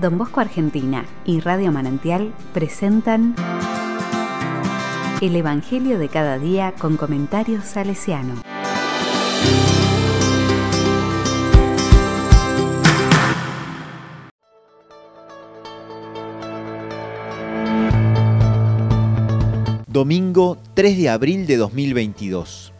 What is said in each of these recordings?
Don Bosco Argentina y Radio Manantial presentan El Evangelio de cada día con comentarios salesiano. Domingo 3 de abril de 2022.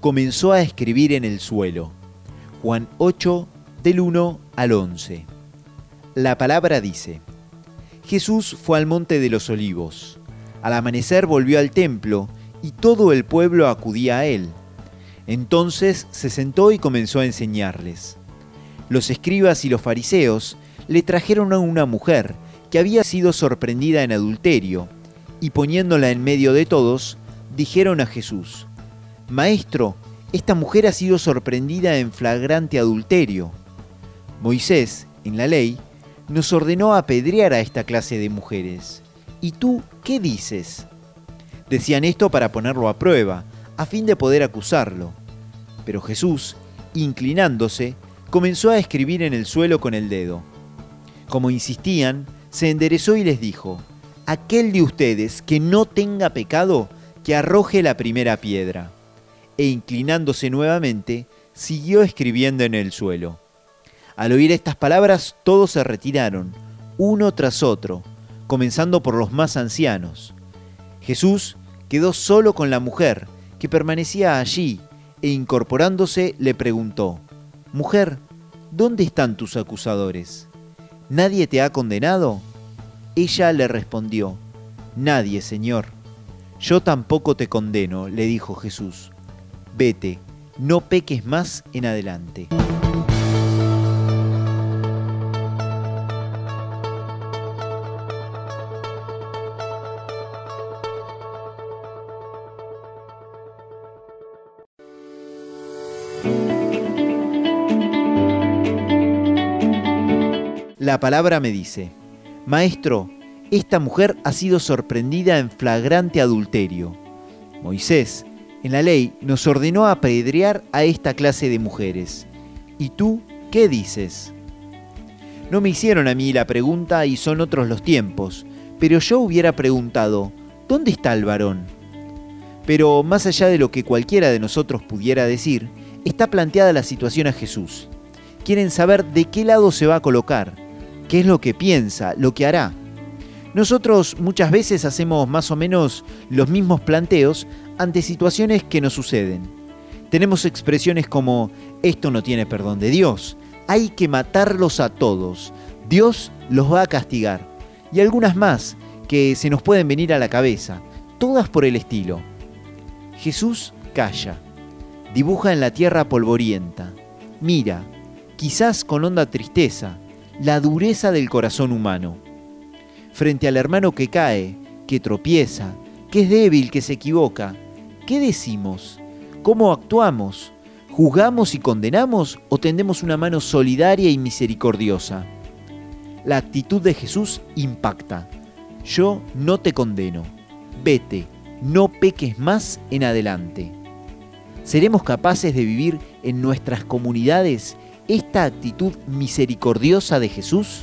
Comenzó a escribir en el suelo. Juan 8 del 1 al 11. La palabra dice, Jesús fue al monte de los olivos. Al amanecer volvió al templo y todo el pueblo acudía a él. Entonces se sentó y comenzó a enseñarles. Los escribas y los fariseos le trajeron a una mujer que había sido sorprendida en adulterio y poniéndola en medio de todos, dijeron a Jesús, Maestro, esta mujer ha sido sorprendida en flagrante adulterio. Moisés, en la ley, nos ordenó apedrear a esta clase de mujeres. ¿Y tú qué dices? Decían esto para ponerlo a prueba, a fin de poder acusarlo. Pero Jesús, inclinándose, comenzó a escribir en el suelo con el dedo. Como insistían, se enderezó y les dijo, aquel de ustedes que no tenga pecado, que arroje la primera piedra. E inclinándose nuevamente, siguió escribiendo en el suelo. Al oír estas palabras, todos se retiraron, uno tras otro, comenzando por los más ancianos. Jesús quedó solo con la mujer, que permanecía allí, e incorporándose le preguntó, Mujer, ¿dónde están tus acusadores? ¿Nadie te ha condenado? Ella le respondió, Nadie, Señor. Yo tampoco te condeno, le dijo Jesús. Vete, no peques más en adelante. La palabra me dice, Maestro, esta mujer ha sido sorprendida en flagrante adulterio. Moisés, en la ley, nos ordenó apedrear a esta clase de mujeres. ¿Y tú qué dices? No me hicieron a mí la pregunta y son otros los tiempos, pero yo hubiera preguntado, ¿dónde está el varón? Pero más allá de lo que cualquiera de nosotros pudiera decir, está planteada la situación a Jesús. Quieren saber de qué lado se va a colocar, qué es lo que piensa, lo que hará. Nosotros muchas veces hacemos más o menos los mismos planteos ante situaciones que nos suceden. Tenemos expresiones como, esto no tiene perdón de Dios, hay que matarlos a todos, Dios los va a castigar. Y algunas más que se nos pueden venir a la cabeza, todas por el estilo. Jesús calla, dibuja en la tierra polvorienta, mira, quizás con honda tristeza, la dureza del corazón humano. Frente al hermano que cae, que tropieza, que es débil, que se equivoca, ¿qué decimos? ¿Cómo actuamos? ¿Juzgamos y condenamos o tendemos una mano solidaria y misericordiosa? La actitud de Jesús impacta. Yo no te condeno. Vete, no peques más en adelante. ¿Seremos capaces de vivir en nuestras comunidades esta actitud misericordiosa de Jesús?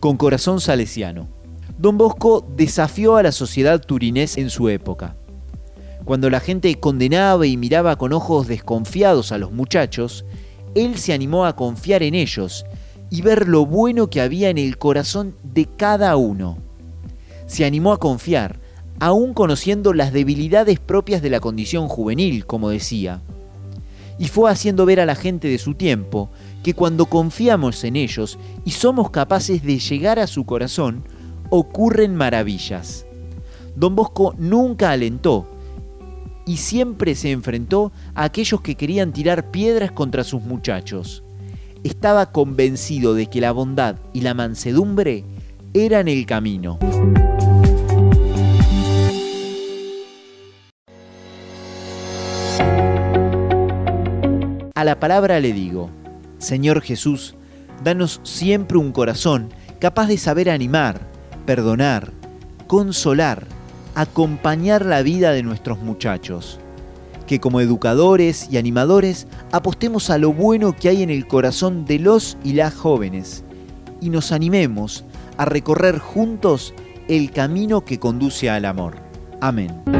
Con corazón salesiano. Don Bosco desafió a la sociedad turinés en su época. Cuando la gente condenaba y miraba con ojos desconfiados a los muchachos, él se animó a confiar en ellos y ver lo bueno que había en el corazón de cada uno se animó a confiar, aún conociendo las debilidades propias de la condición juvenil, como decía. Y fue haciendo ver a la gente de su tiempo que cuando confiamos en ellos y somos capaces de llegar a su corazón, ocurren maravillas. Don Bosco nunca alentó y siempre se enfrentó a aquellos que querían tirar piedras contra sus muchachos. Estaba convencido de que la bondad y la mansedumbre eran el camino. A la palabra le digo, Señor Jesús, danos siempre un corazón capaz de saber animar, perdonar, consolar, acompañar la vida de nuestros muchachos. Que como educadores y animadores apostemos a lo bueno que hay en el corazón de los y las jóvenes y nos animemos a recorrer juntos el camino que conduce al amor. Amén.